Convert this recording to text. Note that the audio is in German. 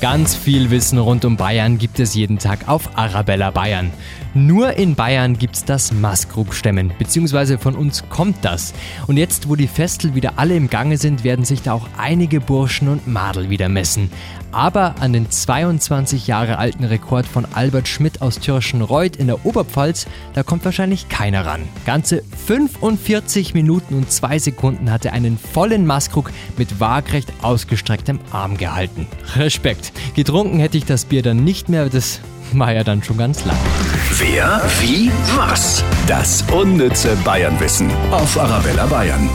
Ganz viel Wissen rund um Bayern gibt es jeden Tag auf Arabella Bayern. Nur in Bayern gibt's das Maskrug-Stämmen, beziehungsweise von uns kommt das. Und jetzt, wo die Festel wieder alle im Gange sind, werden sich da auch einige Burschen und Madel wieder messen. Aber an den 22 Jahre alten Rekord von Albert Schmidt aus Tirschenreuth in der Oberpfalz, da kommt wahrscheinlich keiner ran. Ganze 45 Minuten und 2 Sekunden hat er einen vollen Maskrug mit waagrecht ausgestrecktem Arm gehalten. Respekt. Getrunken hätte ich das Bier dann nicht mehr, das war ja dann schon ganz lang. Wer, wie, was? Das unnütze Bayernwissen auf Arabella Bayern.